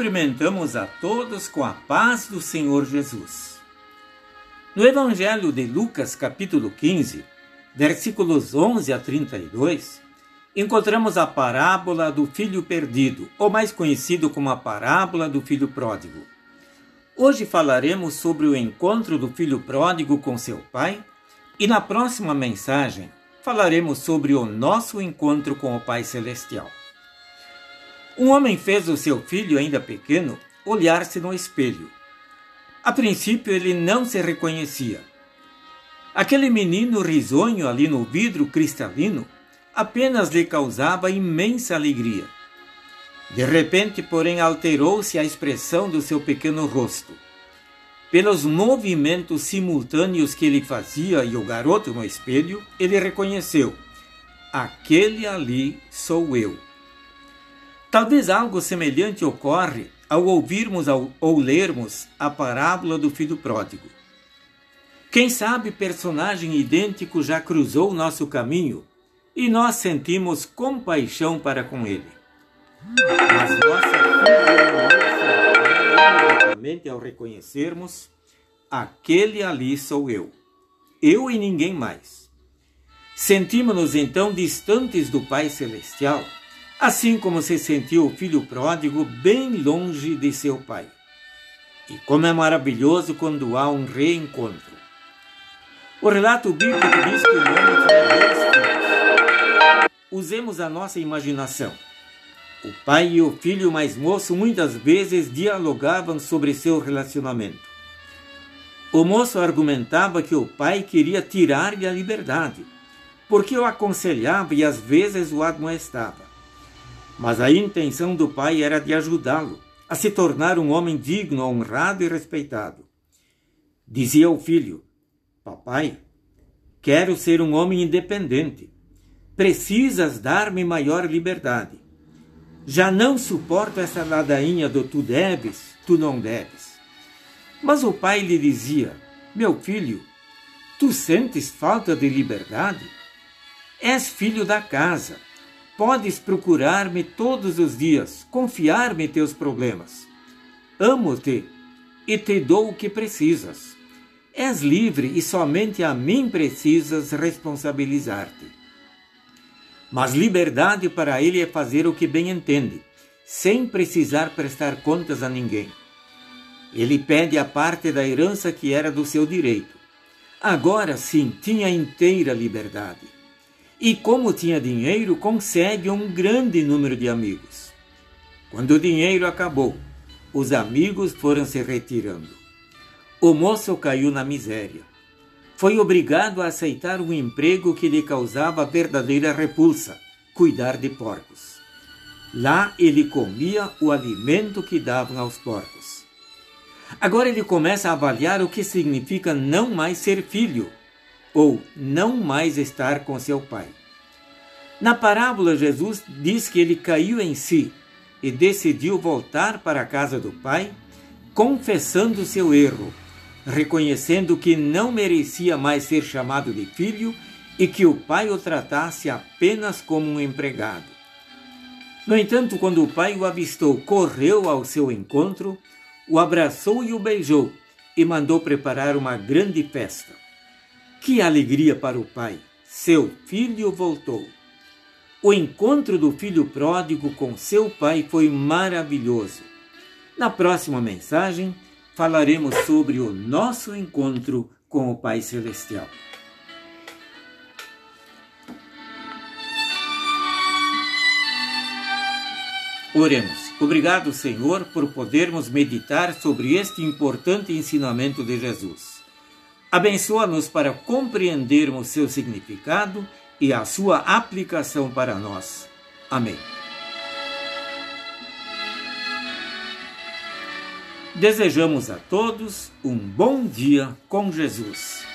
cumprimentamos a todos com a paz do Senhor Jesus. No Evangelho de Lucas, capítulo 15, versículos 11 a 32, encontramos a parábola do filho perdido, ou mais conhecido como a parábola do filho pródigo. Hoje falaremos sobre o encontro do filho pródigo com seu pai e na próxima mensagem falaremos sobre o nosso encontro com o Pai Celestial. Um homem fez o seu filho, ainda pequeno, olhar-se no espelho. A princípio ele não se reconhecia. Aquele menino risonho ali no vidro cristalino apenas lhe causava imensa alegria. De repente, porém, alterou-se a expressão do seu pequeno rosto. Pelos movimentos simultâneos que ele fazia e o garoto no espelho, ele reconheceu: aquele ali sou eu. Talvez algo semelhante ocorre ao ouvirmos ou lermos a parábola do filho pródigo. Quem sabe personagem idêntico já cruzou nosso caminho e nós sentimos compaixão para com ele. Mas nossa imediatamente ao reconhecermos aquele ali sou eu, eu e ninguém mais. Sentimos-nos então distantes do Pai Celestial assim como se sentiu o filho pródigo bem longe de seu pai. E como é maravilhoso quando há um reencontro. O relato bíblico diz que o homem tinha dois filhos. Usemos a nossa imaginação. O pai e o filho mais moço muitas vezes dialogavam sobre seu relacionamento. O moço argumentava que o pai queria tirar-lhe a liberdade, porque o aconselhava e às vezes o admoestava. Mas a intenção do pai era de ajudá-lo a se tornar um homem digno, honrado e respeitado. Dizia ao filho: Papai, quero ser um homem independente. Precisas dar-me maior liberdade. Já não suporto essa ladainha do tu deves, tu não deves. Mas o pai lhe dizia: Meu filho, tu sentes falta de liberdade? És filho da casa Podes procurar-me todos os dias, confiar-me teus problemas. Amo-te e te dou o que precisas. És livre e somente a mim precisas responsabilizar-te. Mas liberdade para ele é fazer o que bem entende, sem precisar prestar contas a ninguém. Ele pede a parte da herança que era do seu direito. Agora sim tinha inteira liberdade e, como tinha dinheiro, consegue um grande número de amigos. Quando o dinheiro acabou, os amigos foram se retirando. O moço caiu na miséria. Foi obrigado a aceitar um emprego que lhe causava verdadeira repulsa cuidar de porcos. Lá ele comia o alimento que davam aos porcos. Agora ele começa a avaliar o que significa não mais ser filho ou não mais estar com seu pai. Na parábola, Jesus diz que ele caiu em si e decidiu voltar para a casa do pai, confessando seu erro, reconhecendo que não merecia mais ser chamado de filho e que o pai o tratasse apenas como um empregado. No entanto, quando o pai o avistou, correu ao seu encontro, o abraçou e o beijou e mandou preparar uma grande festa. Que alegria para o pai! Seu filho voltou. O encontro do filho pródigo com seu pai foi maravilhoso. Na próxima mensagem, falaremos sobre o nosso encontro com o Pai Celestial. Oremos. Obrigado, Senhor, por podermos meditar sobre este importante ensinamento de Jesus. Abençoa-nos para compreendermos seu significado e a sua aplicação para nós. Amém. Desejamos a todos um bom dia com Jesus.